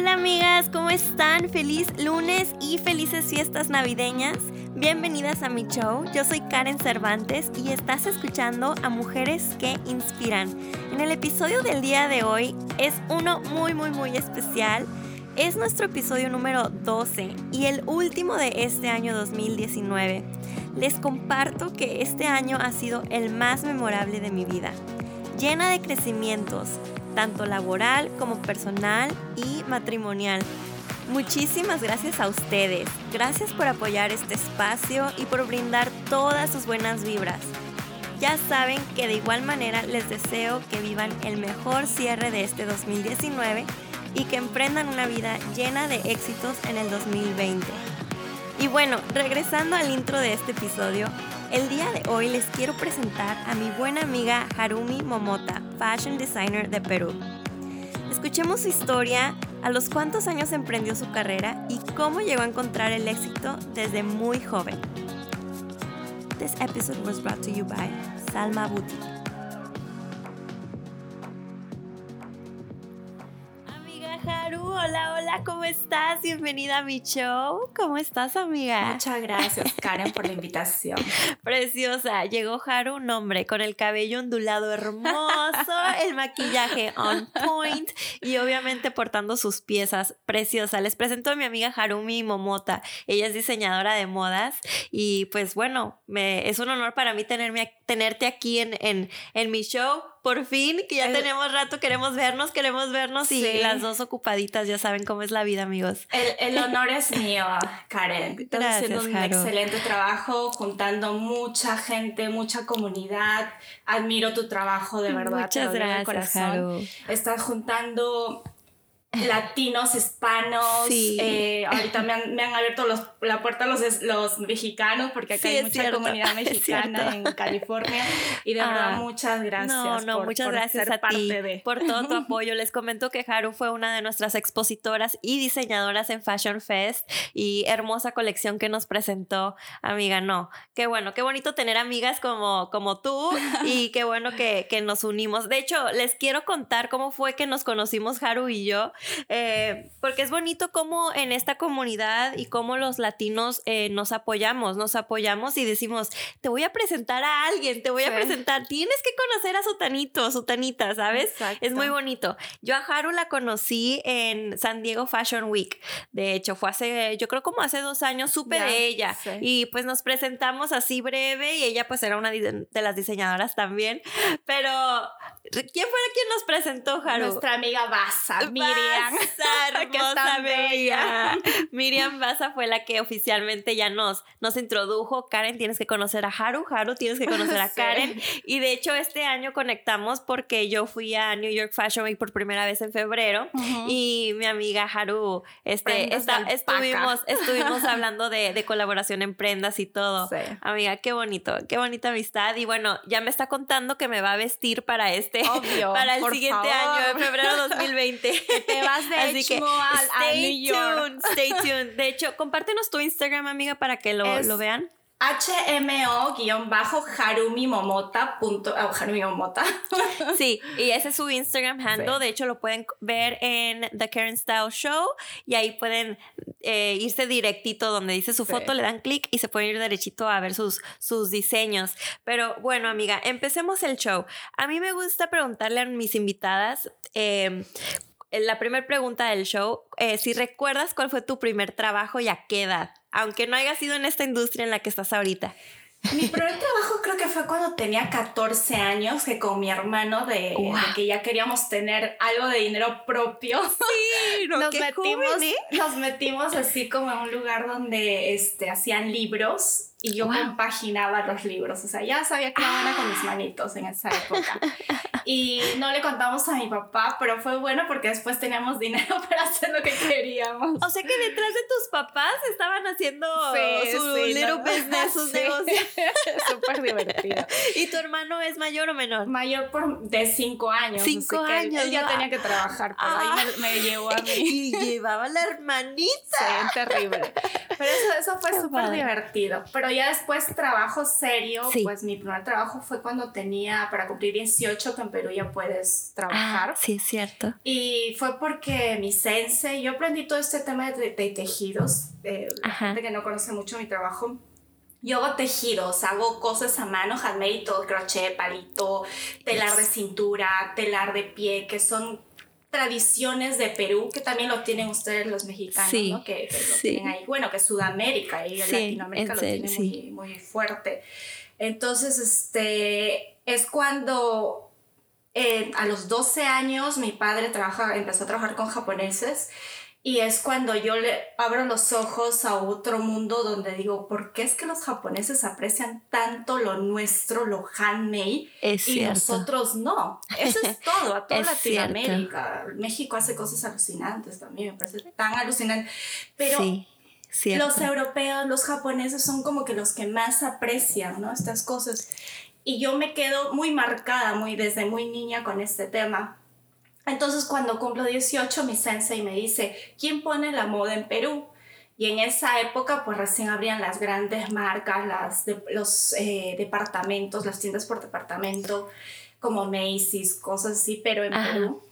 Hola amigas, ¿cómo están? Feliz lunes y felices fiestas navideñas. Bienvenidas a mi show. Yo soy Karen Cervantes y estás escuchando a Mujeres que Inspiran. En el episodio del día de hoy es uno muy muy muy especial. Es nuestro episodio número 12 y el último de este año 2019. Les comparto que este año ha sido el más memorable de mi vida, llena de crecimientos, tanto laboral como personal y matrimonial. Muchísimas gracias a ustedes. Gracias por apoyar este espacio y por brindar todas sus buenas vibras. Ya saben que de igual manera les deseo que vivan el mejor cierre de este 2019 y que emprendan una vida llena de éxitos en el 2020. Y bueno, regresando al intro de este episodio, el día de hoy les quiero presentar a mi buena amiga Harumi Momota, fashion designer de Perú. Escuchemos su historia, a los cuántos años emprendió su carrera y cómo llegó a encontrar el éxito desde muy joven. This episode was brought to you by Salma Boutique. Haru, hola, hola, ¿cómo estás? Bienvenida a mi show. ¿Cómo estás, amiga? Muchas gracias, Karen, por la invitación. Preciosa. Llegó Haru, un hombre con el cabello ondulado hermoso, el maquillaje on point y obviamente portando sus piezas. Preciosa. Les presento a mi amiga Harumi Momota. Ella es diseñadora de modas y pues bueno, me, es un honor para mí tenerme, tenerte aquí en, en, en mi show por fin, que ya El- tenemos rato, queremos vernos, queremos vernos y Sí. las dos ocupaditas, ya saben cómo es la vida, amigos. El, el honor es mío, Karen. Estás Gracias, haciendo un excelente trabajo, juntando mucha gente, mucha comunidad. Admiro tu trabajo, de verdad. Muchas gracias. Estás juntando latinos, hispanos. Sí. eh, ahorita me han, me han abierto los- la puerta los, los mexicanos, porque acá Sí, hay mucha cierto, comunidad mexicana en California. Y de verdad, Ah. muchas gracias. No, no, por- muchas por gracias ser a ti parte de. por todo tu apoyo. Les comento que Haru fue una de nuestras expositoras y diseñadoras en Fashion Fest y hermosa colección que nos presentó, amiga. No, qué bueno, qué bonito tener amigas como, como tú y qué bueno que, que nos unimos. De hecho, les quiero contar cómo fue que nos conocimos Haru y yo, eh, porque es bonito cómo en esta comunidad y cómo los latinos eh, nos apoyamos, nos apoyamos y decimos, te voy a presentar a alguien, te voy a Sí. presentar, tienes que conocer a Sutanito, a Sutanita, ¿sabes? Exacto. Es muy bonito. Yo a Haru la conocí en San Diego Fashion Week. De hecho, fue hace, yo creo como hace dos años, supe de ella. sí. Y pues nos presentamos así breve y ella pues era una de de las diseñadoras también. Pero, ¿quién fue quien nos presentó, Haru? Nuestra amiga Baza, Miriam. Que es hermosa, tan bella. Miriam Baza fue la que oficialmente ya nos, nos introdujo. Karen, tienes que conocer a Haru. Haru, tienes que conocer a Sí. Karen. Y de hecho, este año conectamos porque yo fui a New York Fashion Week por primera vez en febrero. Y mi amiga Haru, este, esta- estuvimos, estuvimos hablando de, de colaboración en prendas y todo. Sí. Amiga, qué bonito, qué bonita amistad. Y bueno, ya me está contando que me va a vestir para este, Obvio, para el siguiente favor. año, de febrero 2020. Te vas de Así que HMO a- a stay New York. tuned, stay tuned. De hecho, compártenos tu Instagram, amiga, para que lo, Es- lo vean. HMO-Harumi Momota. punto- ah, Harumi Momota. Sí, y ese es su Instagram handle. Sí. De hecho, lo pueden ver en The Karen Style Show y ahí pueden eh, irse directito donde dice su Sí. foto, le dan clic y se pueden ir derechito a ver sus, sus diseños. Pero bueno, amiga, empecemos el show. A mí me gusta preguntarle a mis invitadas. eh, la primera pregunta del show, eh, si recuerdas cuál fue tu primer trabajo y a qué edad, aunque no haya sido en esta industria en la que estás ahorita. Mi primer trabajo creo que fue cuando tenía 14 años, que con mi hermano de, que ya queríamos tener algo de dinero propio. Sí, nos, metimos, nos metimos así como en un lugar donde este, hacían libros y yo Wow. compaginaba los libros. O sea, ya sabía que era buena con mis manitos en esa época. Y no le contamos a mi papá, pero fue bueno porque después teníamos dinero para hacer lo que queríamos. O sea que detrás de tus papás estaban haciendo Sí, su sí, little ¿no? business, sus Sí. negocios. Súper divertido. ¿Y tu hermano es mayor o menor? Mayor por, de cinco años. así Cinco que él- años, Él ya tenía que trabajar, pero Ah. ahí me, me llevó a mí. Y llevaba la hermanita. Sí, terrible. Pero eso, eso fue súper divertido. Pero ya después trabajo serio, Sí. pues mi primer trabajo fue cuando tenía, para cumplir 18, que en Perú ya puedes trabajar. Ah, sí, es cierto. Y fue porque mi sensei, yo aprendí todo este tema de, de tejidos, eh, la gente que no conoce mucho mi trabajo. Yo hago tejidos, hago cosas a mano, handmade, todo, crochet, palito, telar de cintura, telar de pie, que son tradiciones de Perú, que también lo tienen ustedes los mexicanos, Sí, ¿no? Que, que lo sí. tienen ahí. Bueno, que Sudamérica y Sí, Latinoamérica lo tienen muy, muy fuerte. Entonces, este, es cuando eh, a los 12 años mi padre trabaja, empezó a trabajar con japoneses y es cuando yo le abro los ojos a otro mundo donde digo, ¿por qué es que los japoneses aprecian tanto lo nuestro, lo handmade? Es y cierto. nosotros no. Eso es todo, a toda Latinoamérica. México hace cosas alucinantes también, me parece tan alucinante. Pero sí, cierto. los europeos, los japoneses son como que los que más aprecian, ¿no? Estas cosas. Y yo me quedo muy marcada, muy desde muy niña con este tema. Entonces cuando cumplo 18, mi sensei me dice, ¿quién pone la moda en Perú? Y en esa época, pues recién abrían las grandes marcas, las de- los eh, departamentos, las tiendas por departamento, como Macy's, cosas así, pero en Ajá. Perú.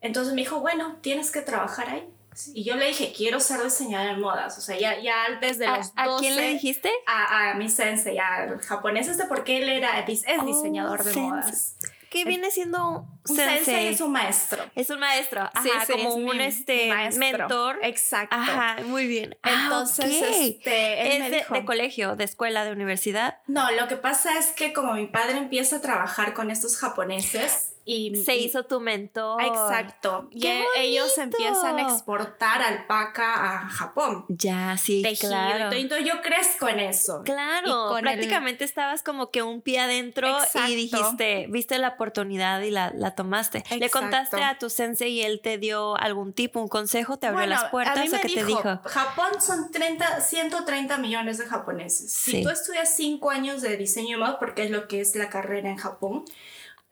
Entonces me dijo, bueno, tienes que trabajar ahí. Y yo le dije, quiero ser diseñadora de modas. O sea, ya, ya desde ¿A, los a 12... quién le dijiste? A, a mi sensei, al japonés este, porque él era, es Oh, diseñador de sensei. modas. ¿Qué viene siendo Un sensei es un maestro. Es un maestro, ajá, Sí, sí, como es un este maestro. mentor. Exacto. Ajá, muy bien. Ah, Entonces, este, él es me de, dijo- de colegio, de escuela, de universidad. No, lo que pasa es que como mi padre empieza a trabajar con estos japoneses y Se y- hizo tu mentor. Exacto. Y ¡Qué e- ellos empiezan a exportar alpaca a Japón. Ya, sí, Tejido y claro. todo. Entonces yo crezco en eso. Claro, Y el- prácticamente estabas como que un pie adentro Exacto. y dijiste, viste la oportunidad y la, la tomaste. Le contaste a tu sensei y él te dio algún tipo, un consejo, te abrió Bueno, las puertas a mí o me qué te dijo. Japón son 30, 130 millones de japoneses. Sí. Si tú estudias 5 años de diseño de moda, porque es lo que es la carrera en Japón,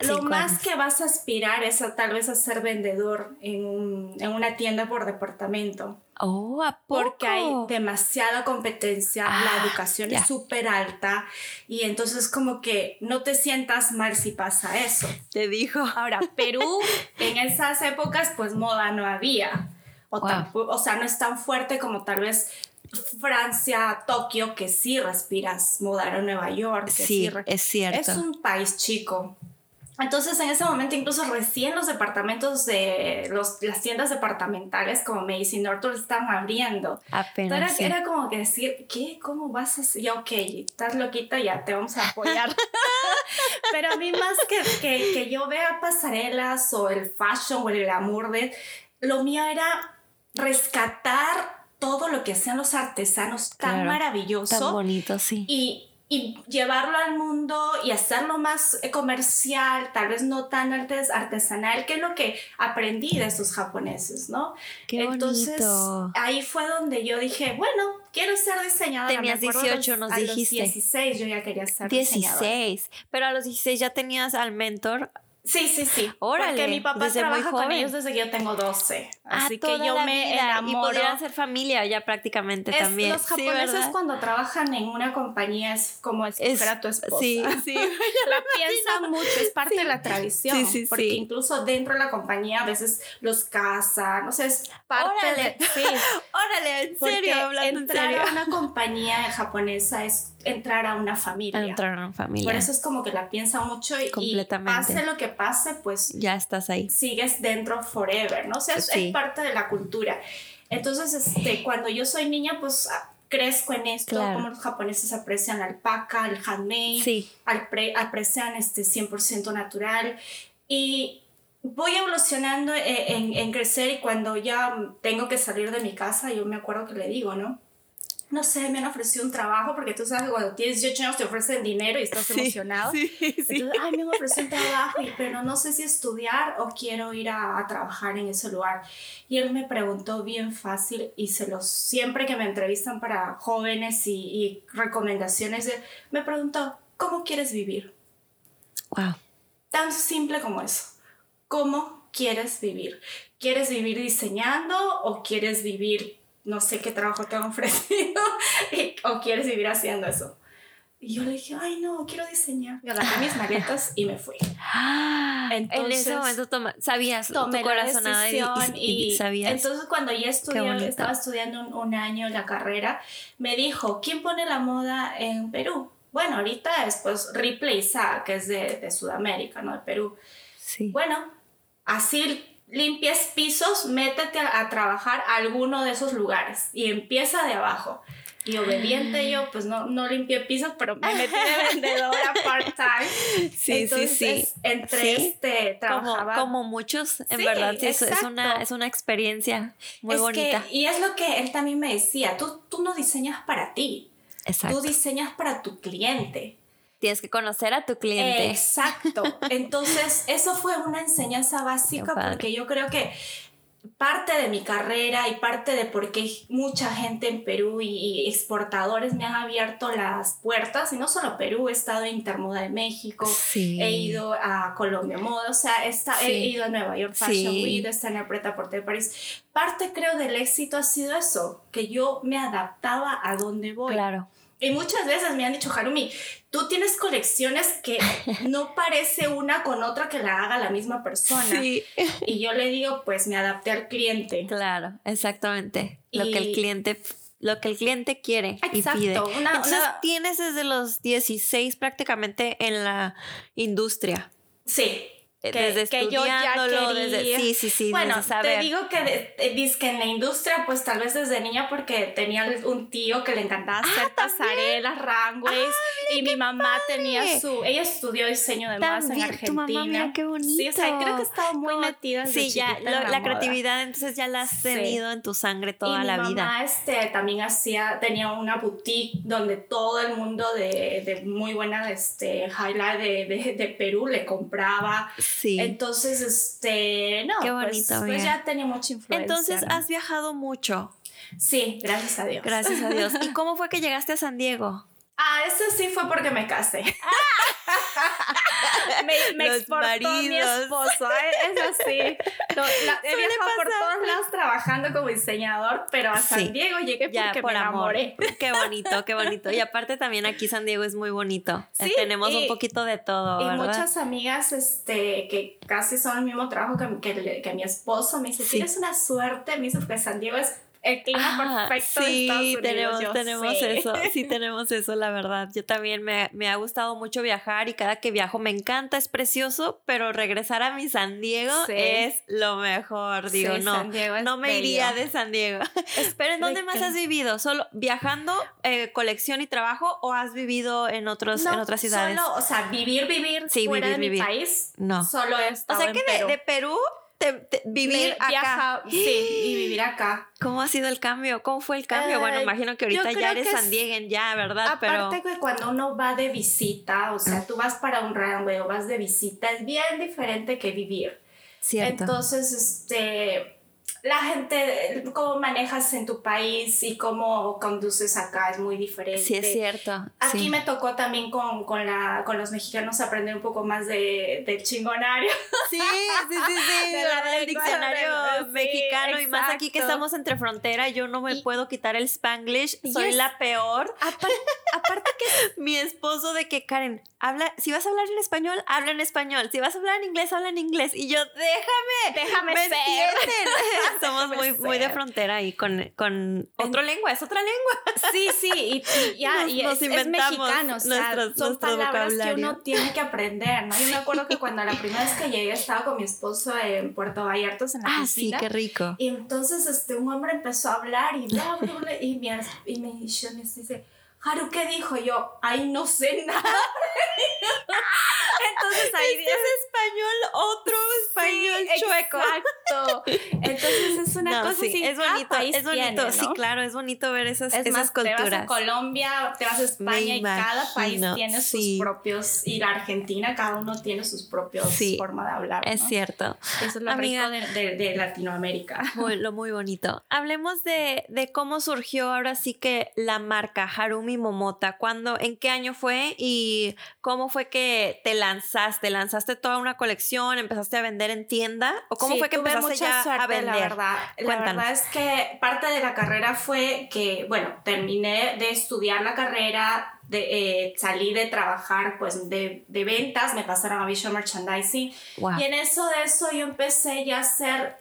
lo más años. que vas a aspirar es a tal vez a ser vendedor en, un- en una tienda por departamento. Oh, ¿a poco? Porque hay demasiada competencia, Ah, la educación ya. es súper alta y entonces como que no te sientas mal si pasa eso. Te dijo. Ahora, Perú, en esas épocas, pues moda no había. O, Wow. o sea, no es tan fuerte como tal vez Francia, Tokio, que sí respiras moda, o Nueva York. Que Sí, re- es cierto. Es un país chico. Entonces, en ese momento, incluso recién los departamentos de los, las tiendas departamentales como Macy Norton están abriendo. Apenas. Era, sí. era como que decir, ¿qué? ¿Cómo vas a hacer? Ya, ok, estás loquita, ya te vamos a apoyar. Pero a mí más que, que, que yo vea pasarelas o el fashion o el glamour de... Lo mío era rescatar todo lo que hacían los artesanos tan Claro, maravilloso Tan bonito, sí. y, y llevarlo al mundo y hacerlo más eh, comercial, tal vez no tan artes- artesanal, que es lo que aprendí de estos japoneses, ¿no? Qué Entonces, bonito. ahí fue donde yo dije, bueno, quiero ser diseñadora. Tenías acuerdo 18, los- nos a dijiste. los 16 yo ya quería ser diseñadora. 16. Pero a los 16 ya tenías al mentor. Sí, sí, sí. Órale, Porque mi papá desde muy trabaja con joven. ellos desde que yo tengo 12. Así ah, que yo me vida. enamoro. Y podrían ser familia ya prácticamente Es- también. Los Sí, japoneses ¿verdad? cuando trabajan en una compañía es como Es- a tu esposa. Sí, sí. la piensan mucho, es parte de la tradición. Sí, sí, porque sí. incluso dentro de la compañía a veces los casan, no sé, es parte Órale. de... Sí, Órale, en porque serio, hablando en entrar serio. a una compañía japonesa es entrar a una familia. Entrar en familia. Por eso es como que la piensa mucho y, y pase lo que pase, pues Ya estás ahí. sigues dentro forever, ¿no? O sea, es, Sí. es parte de la cultura. Entonces, este, cuando yo soy niña, pues ah, crezco en esto, Claro. como los japoneses aprecian la alpaca, el handmade, Sí. apre- aprecian este 100% natural y voy evolucionando eh, en, en crecer y cuando ya tengo que salir de mi casa, yo me acuerdo que le digo, ¿no? No sé, me han ofrecido un trabajo porque tú sabes que cuando tienes 18 años te ofrecen dinero y estás emocionado. Sí, sí. Entonces, ay, me han ofrecido un trabajo, pero no sé si estudiar o quiero ir a, a trabajar en ese lugar. Y él me preguntó bien fácil y se los, siempre que me entrevistan para jóvenes y, y recomendaciones, me preguntó, ¿cómo quieres vivir? Wow. Tan simple como eso. ¿Cómo quieres vivir? ¿Quieres vivir diseñando o quieres vivir, no sé qué trabajo te han ofrecido, y- o quieres vivir haciendo eso? Y yo le dije, ay, no, quiero diseñar. Y agarré mis maletas y me fui. Entonces, en ese momento toma, sabías tomé tu corazonada y, y, y, sabías. Entonces, cuando ya estudié, estaba estudiando un, un, año la carrera, me dijo, ¿quién pone la moda en Perú? Bueno, ahorita es pues Ripley Sa, que es de, de Sudamérica, ¿no? De Perú. Sí. Bueno, así limpies pisos, métete a, a trabajar a alguno de esos lugares y empieza de abajo. Y obediente yo, pues no, no limpié pisos, pero me metí de vendedora part-time. Sí, Entonces, sí, sí. Entre sí. este, trabajaba. Como, como muchos, en sí, verdad, sí, es, una, es una experiencia muy es bonita. Que, y es lo que él también me decía, tú, tú no diseñas para ti. Exacto. Tú diseñas para tu cliente. Tienes que conocer a tu cliente. Exacto. Entonces, eso fue una enseñanza básica porque yo creo que parte de mi carrera y parte de por qué mucha gente en Perú y, y, exportadores me han abierto las puertas, y no solo Perú, he estado en Intermoda de México, sí. he ido a Colombia Moda, o sea, he, está, sí. he ido a Nueva York Fashion sí. Week, está en el Preta Porte de París. Parte creo del éxito ha sido eso, que yo me adaptaba a donde voy. Claro. Y muchas veces me han dicho, Harumi, tú tienes colecciones que no parece una con otra que la haga la misma persona. Sí. Y yo le digo, pues me adapté al cliente. Claro, exactamente. Y... Lo que el cliente lo que el cliente quiere Exacto, y pide. Una, Entonces una... tienes desde los 16 prácticamente en la industria. Sí, que, desde que yo ya quería. desde, sí, sí, sí. Bueno, te digo que, de, que en la industria, pues tal vez desde niña, porque tenía un tío que le encantaba hacer ah, pasarelas, runways, ah, y mi mamá padre. tenía su, ella estudió diseño de modas en Argentina. Tu mamá, mira qué bonito. Sí, o sea, creo que estaba muy no, metida desde Sí, ya, lo, la, la creatividad, entonces ya la has tenido sí. en tu sangre toda y la mi vida. mamá este, también hacía, tenía una boutique donde todo el mundo de, de muy buena este, highlight de, de, de Perú le compraba. Sí. Entonces, este, no, Qué bonito, pues, pues, ya tenía mucha influencia. Entonces, ¿no? has viajado mucho. Sí, gracias a Dios. Gracias a Dios. ¿Y cómo fue que llegaste a San Diego? Ah, eso sí fue porque me casé. Me, me exportó maridos. mi esposo, ¿eh? eso sí. No, la, he viajado por todos lados trabajando como diseñador, pero a San Sí. Diego llegué Ya, porque por me amor. enamoré. Qué bonito, qué bonito. Y aparte también aquí San Diego es muy bonito. Sí, Tenemos y- un poquito de todo, Y ¿verdad? muchas amigas este, que casi son el mismo trabajo que, que, que mi esposo me dice, Sí. tienes una suerte, me dice, porque San Diego es el clima Ah, perfecto de sí, Estados Unidos. tenemos, Yo tenemos sé. eso, sí tenemos eso, la verdad. Yo también me, me ha gustado mucho viajar y cada que viajo me encanta, es precioso, pero regresar a mi San Diego Sí. es lo mejor. Digo, Sí, no, no me bello. iría de San Diego. pero ¿en dónde más has vivido? ¿Solo viajando, eh, colección y trabajo o has vivido en, otros, No, en otras ciudades? Solo, o sea, vivir, vivir Sí, fuera vivir, de mi vivir. país. No. Solo he o sea en que de, de Perú te, te- vivir acá. viaja- sí, y vivir acá. ¿Cómo ha sido el cambio? ¿Cómo fue el cambio? Eh, bueno, imagino que ahorita ya eres es- sandieguen ya, ¿verdad? Aparte Pero que cuando uno va de visita, o sea, tú vas para un runway o vas de visita, es bien diferente que vivir. cierto. Entonces, este, la gente, cómo manejas en tu país y cómo conduces acá es muy diferente. sí es cierto. Aquí sí. me tocó también con, con, la, con los mexicanos aprender un poco más de, del chingonario. Sí, sí, sí, sí. De la ¿verdad? el lengua, diccionario sí, mexicano y más aquí que estamos entre frontera, yo no me Y- puedo quitar el spanglish, Y soy es- la peor. Aparte, aparte que Mi esposo de que Karen, habla, si vas a hablar en español, habla en español, si vas a hablar en inglés, habla en inglés y yo, déjame, déjame me ser. Somos muy, muy de frontera ahí con, con otra lengua, es otra lengua. Sí, sí, y, y ya, Nos- y nos es, es mexicano, o sea, nuestros- son palabras que vocabulario. uno tiene que aprender, ¿no? Yo me acuerdo que cuando la primera vez que llegué estaba con mi esposo en Puerto Vallarta en la Ah, sí, piscina. qué rico. Y entonces este, un hombre empezó a hablar y bla, bla, bla, y, me, y me dice, Haru, ¿qué dijo? Yo, ay, no sé nada. entonces ahí Este es español, otro español Sí, chueco. Exacto. Entonces es una No, cosa sí, así, es bonito, es bonito, tiene, sí, claro, es bonito ver esas, Es esas más, te vas a culturas. Colombia, te vas a España Me y cada país tiene sí. sus propios, y la Argentina, cada uno tiene sus propios Sí, formas de hablar. Es cierto. Eso es lo Amiga. rico de, de- de Latinoamérica. Muy, lo muy bonito. Hablemos de, de cómo surgió ahora sí que la marca Harumi Momota. ¿Cuándo, en qué año fue y cómo fue que te lanzaste? ¿Lanzaste toda una colección? ¿Empezaste a vender en tienda? ¿O cómo Sí, fue que tuve empezaste mucha ya suerte, a vender? La verdad, la verdad es que parte de la carrera fue que, bueno, terminé de estudiar la carrera, de, eh, salí de trabajar pues de, de, ventas, me pasaron a Visual Merchandising y en eso de eso yo empecé ya a hacer,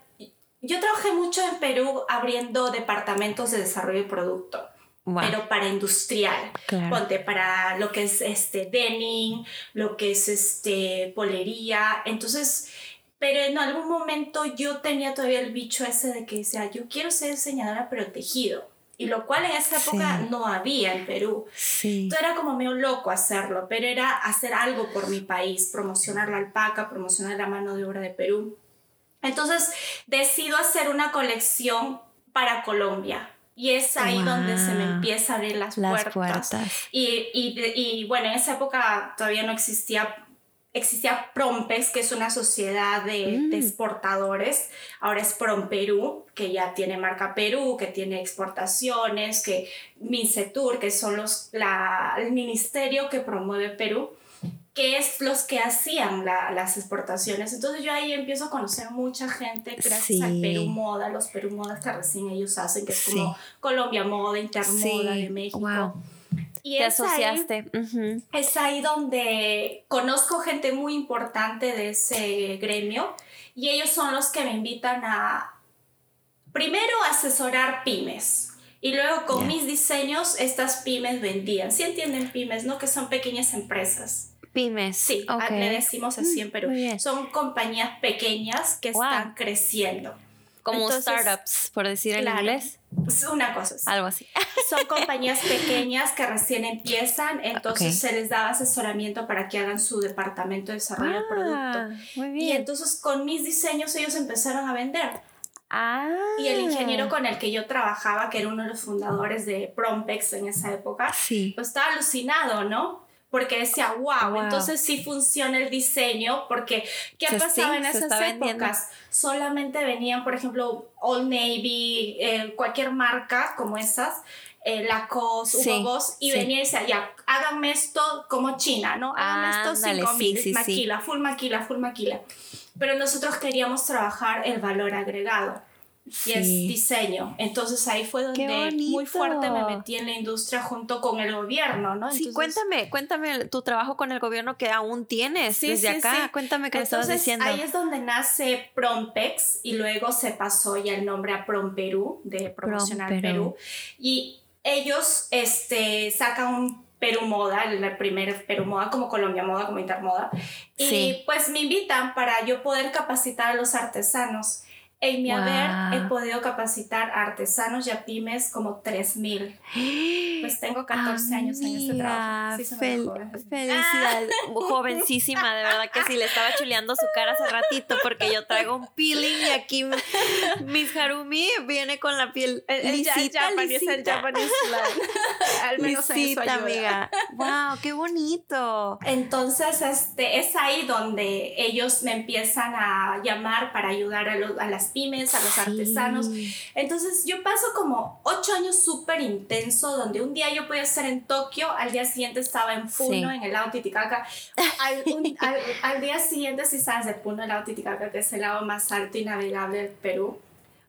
yo trabajé mucho en Perú abriendo departamentos de desarrollo de producto. Pero para industrial, ponte para lo que es este denim, lo que es este polería, entonces pero en algún momento yo tenía todavía el bicho ese de que decía, yo quiero ser diseñadora protegido y lo cual en esa época no había en Perú. Sí. Entonces era como medio loco hacerlo, pero era hacer algo por mi país, promocionar la alpaca, promocionar la mano de obra de Perú. Entonces decido hacer una colección para Colombia. Y es ahí donde se me empieza a abrir las, las puertas. Y, y, y, bueno, en esa época todavía no existía existía Prompex, que es una sociedad de, mm. exportadores. Ahora es Promperú, que ya tiene marca Perú, que tiene exportaciones, que Mincetur, que son los, la, el ministerio que promueve Perú, que es los que hacían las exportaciones. Entonces yo ahí empiezo a conocer mucha gente gracias al Perú Moda, los Perú Moda que recién ellos hacen, que es como Colombia Moda, Intermoda de México. Y Te asociaste. es ahí donde conozco gente muy importante de ese gremio y ellos son los que me invitan a, primero, asesorar pymes. Y luego con mis diseños estas pymes vendían. ¿Sí entienden pymes, no? Que son pequeñas empresas. Pymes. Sí, le decimos así en Perú. Son compañías pequeñas que están creciendo. Como startups, por decir en inglés. Una cosa. Algo así. Son compañías pequeñas que recién empiezan, entonces se les da asesoramiento para que hagan su departamento de desarrollo ah, producto. Muy bien. Y entonces con mis diseños ellos empezaron a vender. Ah. Y el ingeniero con el que yo trabajaba, que era uno de los fundadores de Prompex en esa época, sí. pues estaba alucinado, ¿no? Porque decía, wow, entonces sí funciona el diseño, porque ¿qué pasaba en esas épocas? Solamente venían, por ejemplo, Old Navy, eh, cualquier marca como esas, eh, Lacoste, Hugo Boss, y venía y decía, ya, háganme esto como China, ¿no? Háganme esto 5000, maquila, full maquila, full maquila. Pero nosotros queríamos trabajar el valor agregado y es diseño. Entonces ahí fue donde muy fuerte me metí en la industria junto con el gobierno, ¿no? sí, cuéntame, cuéntame tu trabajo con el gobierno que aún tienes desde acá. Cuéntame qué estabas diciendo. Ahí es donde nace Prompex y luego se pasó ya el nombre a Promperú, de promocionar Perú. Y ellos este, sacan un Perú Moda, el primer Perú Moda como Colombia Moda, como Intermoda. Y pues me invitan para yo poder capacitar a los artesanos. En mi haber he podido capacitar a artesanos y a pymes como 3000. Pues tengo 14 años en este trabajo. Sí, felicidades. Jovencísima, de verdad que sí, le estaba chuleando su cara hace ratito porque yo traigo un peeling y aquí Miss Harumi viene con la piel lisita, el lisita. Al menos lisita, amiga. Wow, qué bonito. Entonces, este, es ahí donde ellos me empiezan a llamar para ayudar a, a las pymes, a los artesanos. Entonces yo paso como ocho años súper intenso, donde un día yo podía estar en Tokio, al día siguiente estaba en Puno, en el lago Titicaca. Al, al, día siguiente, si sabes de Puno, el lago Titicaca, que es el lago más alto y navegable del Perú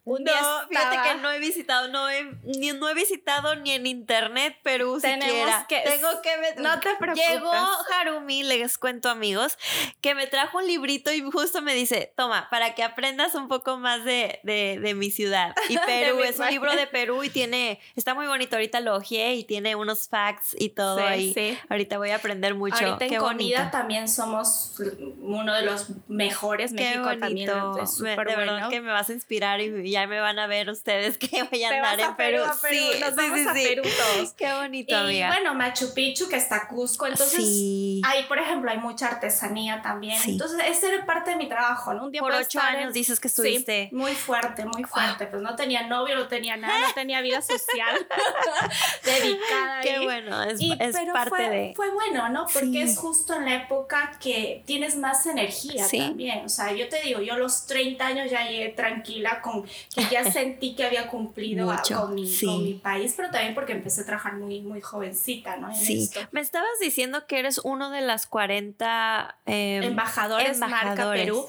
un no, fíjate que no he visitado, no he, ni, no he visitado ni en internet Perú Tenemos siquiera. Que, Tengo que No te preocupes. Llegó Harumi, les cuento amigos, que me trajo un librito y justo me dice, toma, para que aprendas un poco más de, de, de mi ciudad. Y Perú, es un libro de Perú y tiene, está muy bonito, ahorita lo ojeé y tiene unos facts y todo ahí. Sí. Ahorita voy a aprender mucho. Ahorita en comida también somos uno de los mejores. Qué México también es de verdad que me vas a inspirar y ya me van a ver ustedes que voy a andar en Perú. Sí, Nos vamos a Perú todos. Qué bonito, y, bueno, Machu Picchu, que está Cusco. Entonces, ahí, por ejemplo, hay mucha artesanía también. Entonces, esa era parte de mi trabajo, ¿no? Un día por ocho años dices que estuviste. muy fuerte, muy fuerte. Pues no tenía novio, no tenía nada, no tenía vida social dedicada. Qué bueno, es, es parte fue, de... Fue bueno, ¿no? Porque es justo en la época que tienes más energía también. O sea, yo te digo, yo a los 30 años ya llegué tranquila con que ya sentí que había cumplido con, mi, mi, país, pero también porque empecé a trabajar muy, muy jovencita, ¿no? sí. Me estabas diciendo que eres uno de las 40 em, embajadores, marca Perú.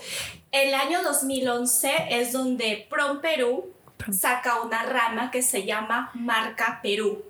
El año 2011 es donde Prom Perú saca una rama que se llama Marca Perú.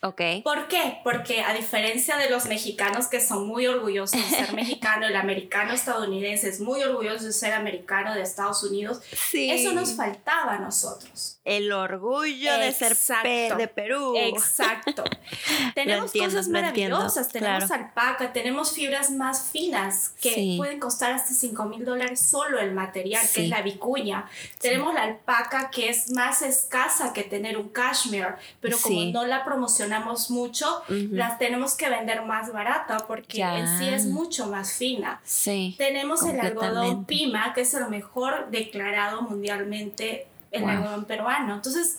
Ok. ¿Por qué? Porque a diferencia de los mexicanos que son muy orgullosos de ser mexicano, el americano estadounidense es muy orgulloso de ser americano de Estados Unidos, Sí. eso nos faltaba a nosotros. El orgullo de ser Exacto. pe- de Perú. Exacto. tenemos entiendo, cosas maravillosas, tenemos claro. alpaca, tenemos fibras más finas que Sí. pueden costar hasta 5 mil dólares solo el material, Sí. que es la vicuña. Tenemos la alpaca que es más escasa que tener un cashmere, pero como no la promocionamos mucho, las tenemos que vender más barata porque Ya. en sí es mucho más fina. Sí. Tenemos el algodón. Pima, que es el mejor declarado mundialmente el Wow. algodón peruano. Entonces,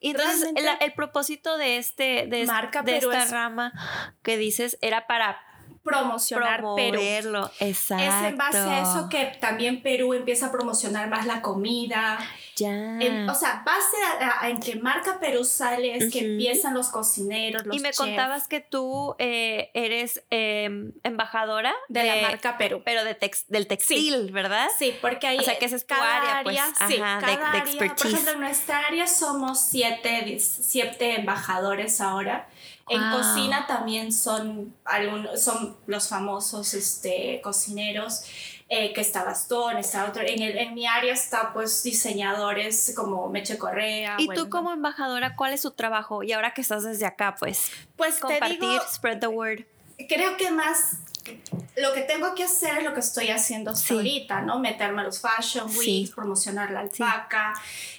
Y entonces el propósito de este de, Marca de Perú esta es- rama que dices era para promocionar Perú. promoverlo. Exacto. Es en base a eso que también Perú empieza a promocionar más la comida. Ya. En- o sea, base a, a- en que marca Perú sale es que Ujú. empiezan los cocineros, los y me chefs contabas que tú eh, eres eh, embajadora de, la marca Perú. pero de tex- del textil, ¿verdad? Sí, porque ahí O sea, que esa es tu cada área, pues, sí, ajá, de- cada de área, por expertise. ejemplo, en nuestra área somos siete, siete embajadores ahora. En Wow. cocina también son algunos, son los famosos este, cocineros, eh, que está Bastón, está otro. En, el- en mi área está pues diseñadores como Meche Correa. Y bueno, tú como embajadora, ¿cuál es tu trabajo? Y ahora que estás desde acá, pues, pues te compartir, digo, spread the word. creo que más lo que tengo que hacer es lo que estoy haciendo hasta Sí. ahorita, ¿no? Meterme a los fashion weeks, Sí. promocionar la alpaca.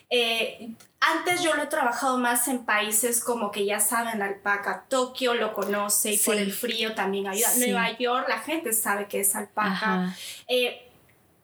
Eh, antes yo lo he trabajado más en países como que ya saben la alpaca. Tokio lo conoce y por el frío también ayuda. Nueva York la gente sabe que es alpaca. Eh,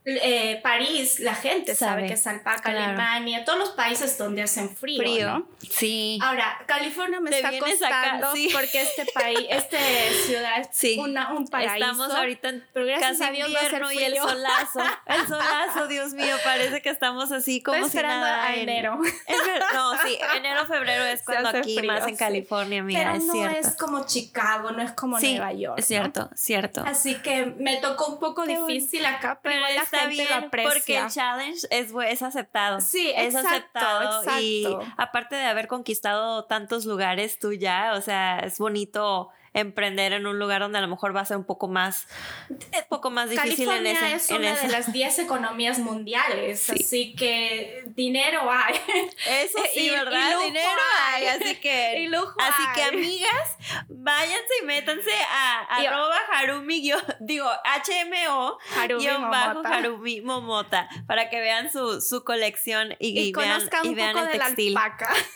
eh, París la gente sabe, Sabe, que es alpaca. claro. Alemania, todos los países donde hacen frío. Frío. ¿no? Sí. Ahora, California me Te está acá, costando sí. porque este país, este ciudad es Sí. una, un paraíso. Estamos ahorita en pero gracias casi a Dios invierno y el solazo. El solazo, Dios mío, parece que estamos así como Estoy si esperando nada a en- enero. Ver- no, sí, enero, febrero es cuando aquí frío, más en. California, amiga, Pero es no cierto. es como Chicago, no es como sí, Nueva York. es ¿no? cierto, cierto. Así que me tocó un poco Qué bueno. difícil acá, pero, Pero igual está gente bien lo aprecia. porque el challenge es, es aceptado. Sí, es exacto, aceptado. Y aparte de haber conquistado tantos lugares tú ya, o sea, es bonito emprender en un lugar donde a lo mejor va a ser un poco más, un poco más difícil en California ese. es en una de las 10 economías mundiales, Sí. así que dinero hay. Eso sí, Y- y ¿verdad? lujo Dinero hay, así que. Y lujo así que, amigas, váyanse y métanse a Y- arroba Harumi, guión- digo, HMO, Harumi guion bajo Momota. Harumi Momota, para que vean su, su colección y, Y, y vean, y vean el textil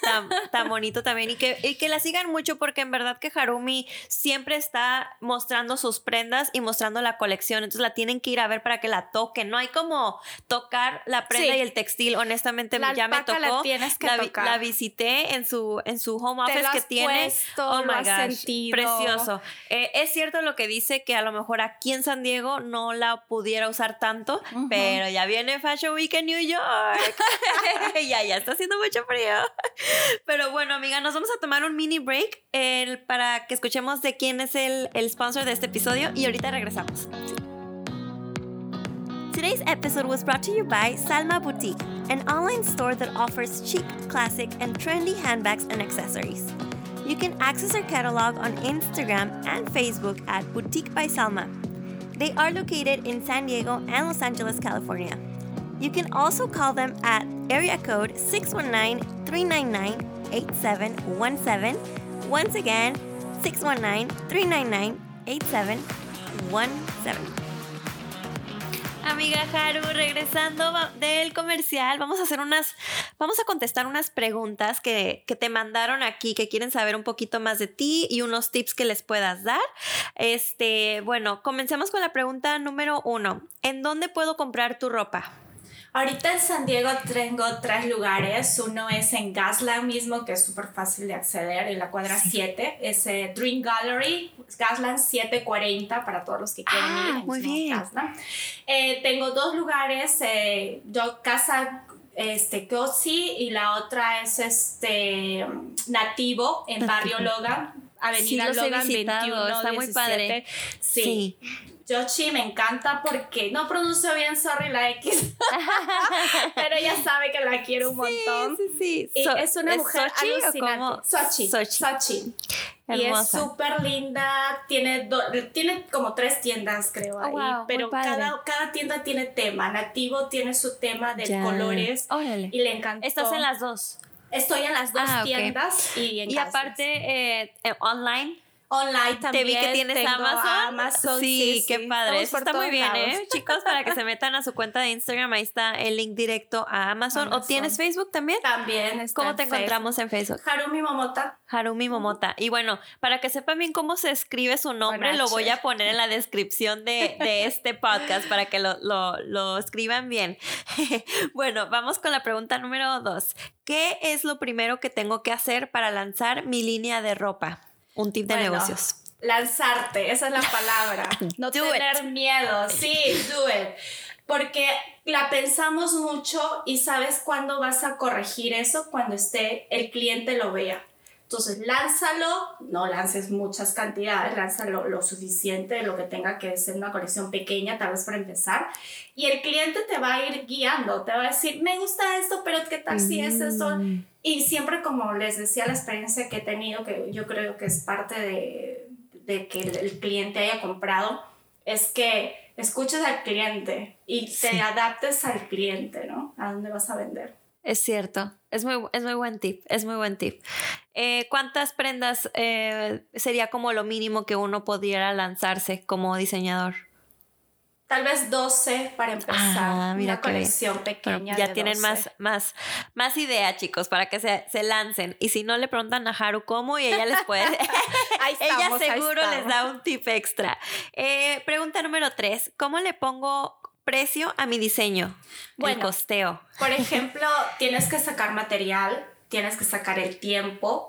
tan, tan bonito también y que, y que la sigan mucho porque en verdad que Harumi siempre está mostrando sus prendas y mostrando la colección, entonces la tienen que ir a ver para que la toquen, no hay como tocar la prenda Sí. y el textil, honestamente La ya me tocó, la tienes que la, tocar. la visité en su, en su home office que tiene. puesto, oh my gosh, sentido. precioso. Eh, es cierto lo que dice que a lo mejor aquí en San Diego no la pudiera usar tanto, Ujú. pero ya viene Fashion Week en New York. ya, ya está haciendo mucho frío. Pero bueno, amiga, nos vamos a tomar un mini break el- para que escuchemos de quién es el, el sponsor de este episodio y ahorita regresamos. Today's episode was brought to you by Salma Boutique, an online store that offers chic, classic, and trendy handbags and accessories. You can access our catalog on Instagram and Facebook at Boutique by Salma. They are located in San Diego and Los Angeles, California. You can also call them at area code 619 399 8717. Once again, 619 399 8717. Amiga Haru, regresando del comercial, vamos a hacer unas, vamos a contestar unas preguntas que, que te mandaron aquí, que quieren saber un poquito más de ti y unos tips que les puedas dar. Este, bueno, comencemos con la pregunta número uno. ¿En dónde puedo comprar tu ropa? Ahorita en San Diego tengo tres lugares. Uno es en Gasland mismo, que es súper fácil de acceder, en la cuadra 7. Es eh, Dream Gallery, Gasland 740 para todos los que quieren Ah, ir. muy bien. Eh, tengo dos lugares, eh, yo, Casa este, Gozzi y la otra es este Nativo en Barrio. Logan. Avenida sí, Logan he visitado, 21 está muy 17. padre. Sí. Yoshi me encanta porque no pronuncio bien sorry la X, pero ella sabe que la quiero un montón. Sí, sí, Y So- es una mujer Sochi alucinante. Sochi. Sochi. Sochi. Y es súper linda, tiene, do- tiene como tres tiendas creo Oh, ahí, wow, pero cada, cada tienda tiene tema, Nativo tiene su tema de Ya. colores Órale. y le encantó. Estás en las dos. Estoy en las dos Ah, tiendas y en Y casas. aparte, eh, eh, online. Online también. Te vi que tienes tengo Amazon. Amazon, Sí, qué padre. Eso está muy bien, lados. ¿eh? Chicos, para que se metan a su cuenta de Instagram, ahí está el link directo a Amazon. ¿O tienes Facebook también? También está ¿Cómo en te Facebook. encontramos en Facebook? Harumi Momota. Harumi Momota. Y bueno, para que sepan bien cómo se escribe su nombre, lo voy a poner en la descripción de, de este podcast para que lo, lo- lo escriban bien. bueno, vamos con la pregunta número dos. ¿Qué es lo primero que tengo que hacer para lanzar mi línea de ropa? Un tip de Bueno, negocios. Lanzarte, esa es la palabra. No Do tener miedo. Sí, do it. Porque la pensamos mucho y sabes cuándo vas a corregir eso cuando esté el cliente lo vea. Entonces, lánzalo, no lances muchas cantidades, lánzalo lo suficiente, lo que tenga que ser una colección pequeña, tal vez para empezar. Y el cliente te va a ir guiando, te va a decir, me gusta esto, pero ¿qué tal si es esto? Mm. Y siempre, como les decía, la experiencia que he tenido, que yo creo que es parte de, de que el, el cliente haya comprado, es que escuches al cliente y te Sí. adaptes al cliente, ¿no? A dónde vas a vender. Es cierto, es muy, es muy buen tip, es muy buen tip. Eh, ¿Cuántas prendas eh, sería como lo mínimo que uno pudiera lanzarse como diseñador? Tal vez 12 para empezar. Ah, mira una bien. colección pequeña. ya de tienen 12. más, más, más idea, chicos, para que se, se lancen. Y si no, le preguntan a Haru cómo y ella les puede. Ahí ella ahí seguro les da un tip extra. Eh, pregunta número tres: ¿Cómo le pongo precio a mi diseño? el Bueno. costeo. Por ejemplo, tienes que sacar material, tienes que sacar el tiempo.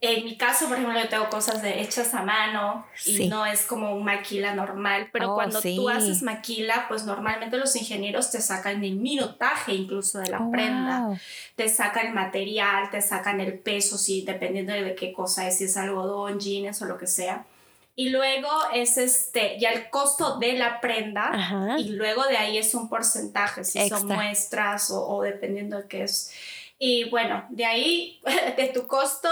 En mi caso, por ejemplo, yo tengo cosas de hechas a mano Sí. y no es como un maquila normal, pero Oh, cuando sí. tú haces maquila, pues normalmente los ingenieros te sacan el minutaje incluso de la Oh, prenda, wow. te sacan el material, te sacan el peso, si dependiendo de qué cosa es, si es algodón, jeans o lo que sea. Y luego es este, ya el costo de la prenda Ajá. y luego de ahí es un porcentaje, si son muestras o, o dependiendo de qué es. Y bueno, de ahí, de tu costo,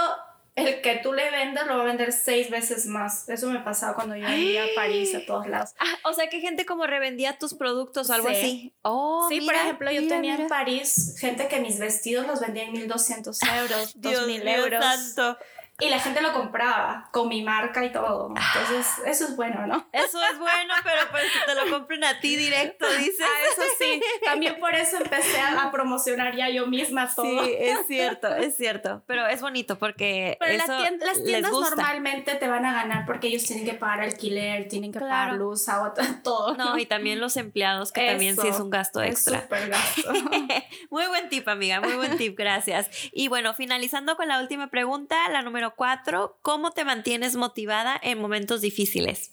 el que tú le vendas lo va a vender seis veces más. Eso me pasaba cuando yo vendía a París, a todos lados. Ah, o sea que gente como revendía tus productos o algo Sí. así. Oh, sí, por mira, ejemplo, yo mira, tenía en mira. París gente que mis vestidos los vendía en 1200 euros, Dios 2000 mío euros. santo. Y la gente lo compraba con mi marca y todo. Entonces, eso es bueno, ¿no? Eso es bueno, pero pues que te lo compren a ti directo, dices. Ah, eso sí. También por eso empecé a, promocionar ya yo misma todo. Sí, es cierto, es cierto. Pero es bonito porque Pero eso la tien- las tiendas normalmente te van a ganar porque ellos tienen que pagar alquiler, tienen que pagar luz, agua, todo. No, y también los empleados, que también sí es un gasto Es extra. súper gasto. Muy buen tip, amiga, muy buen tip, gracias. Y bueno, finalizando con la última pregunta, la número cuatro, ¿cómo te mantienes motivada en momentos difíciles?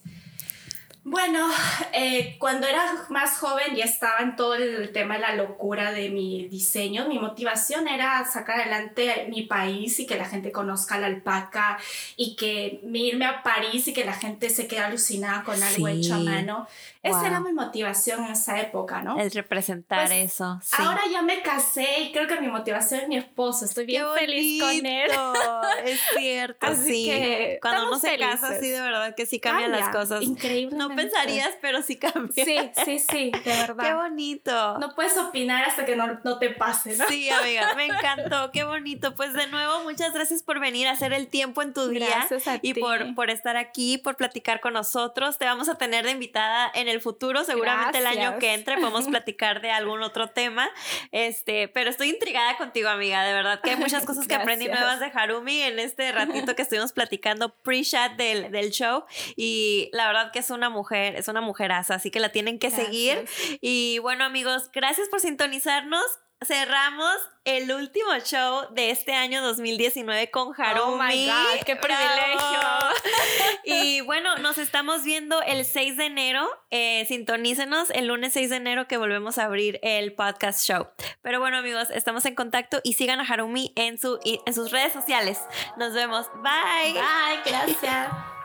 Bueno, eh, cuando era más joven ya estaba en todo el tema de la locura de mi diseño. Mi motivación era sacar adelante mi país y que la gente conozca la alpaca y que irme a París y que la gente se quede alucinada con algo Sí. hecho a mano. Esa era mi motivación en esa época, ¿no? El representar Pues, eso. Sí. Ahora ya me casé y creo que mi motivación es mi esposo. Estoy bien Qué feliz con él. Es cierto, Así sí. que Cuando uno se casa, sí, de verdad que sí cambian las Cambia, cosas. Increíblemente. No pensarías, pero sí cambian. Sí, sí, sí, de verdad. Qué bonito. No puedes opinar hasta que no, no te pase, ¿no? Sí, amiga, me encantó, qué bonito. Pues de nuevo, muchas gracias por venir a hacer el tiempo en tu día Gracias a y ti. por, por estar aquí, por platicar con nosotros. Te vamos a tener de invitada en el futuro, seguramente el año Gracias. que entre podemos platicar de algún otro tema. Este, pero estoy intrigada contigo, amiga, de verdad que hay muchas cosas que aprendí Gracias. nuevas de Harumi en este ratito que estuvimos platicando pre-chat del, del show y la verdad que es una mujer, es una mujeraza, así que la tienen que seguir. Gracias. Y bueno, amigos, gracias por sintonizarnos. Cerramos el último show de este año 2019 con Harumi. Oh my God, qué privilegio. y bueno, nos estamos viendo el 6 de enero. Eh, sintonícenos el lunes 6 de enero que volvemos a abrir el podcast show. Pero bueno, amigos, estamos en contacto y sigan a Harumi en, su, en sus redes sociales. Nos vemos. Bye. Bye, gracias.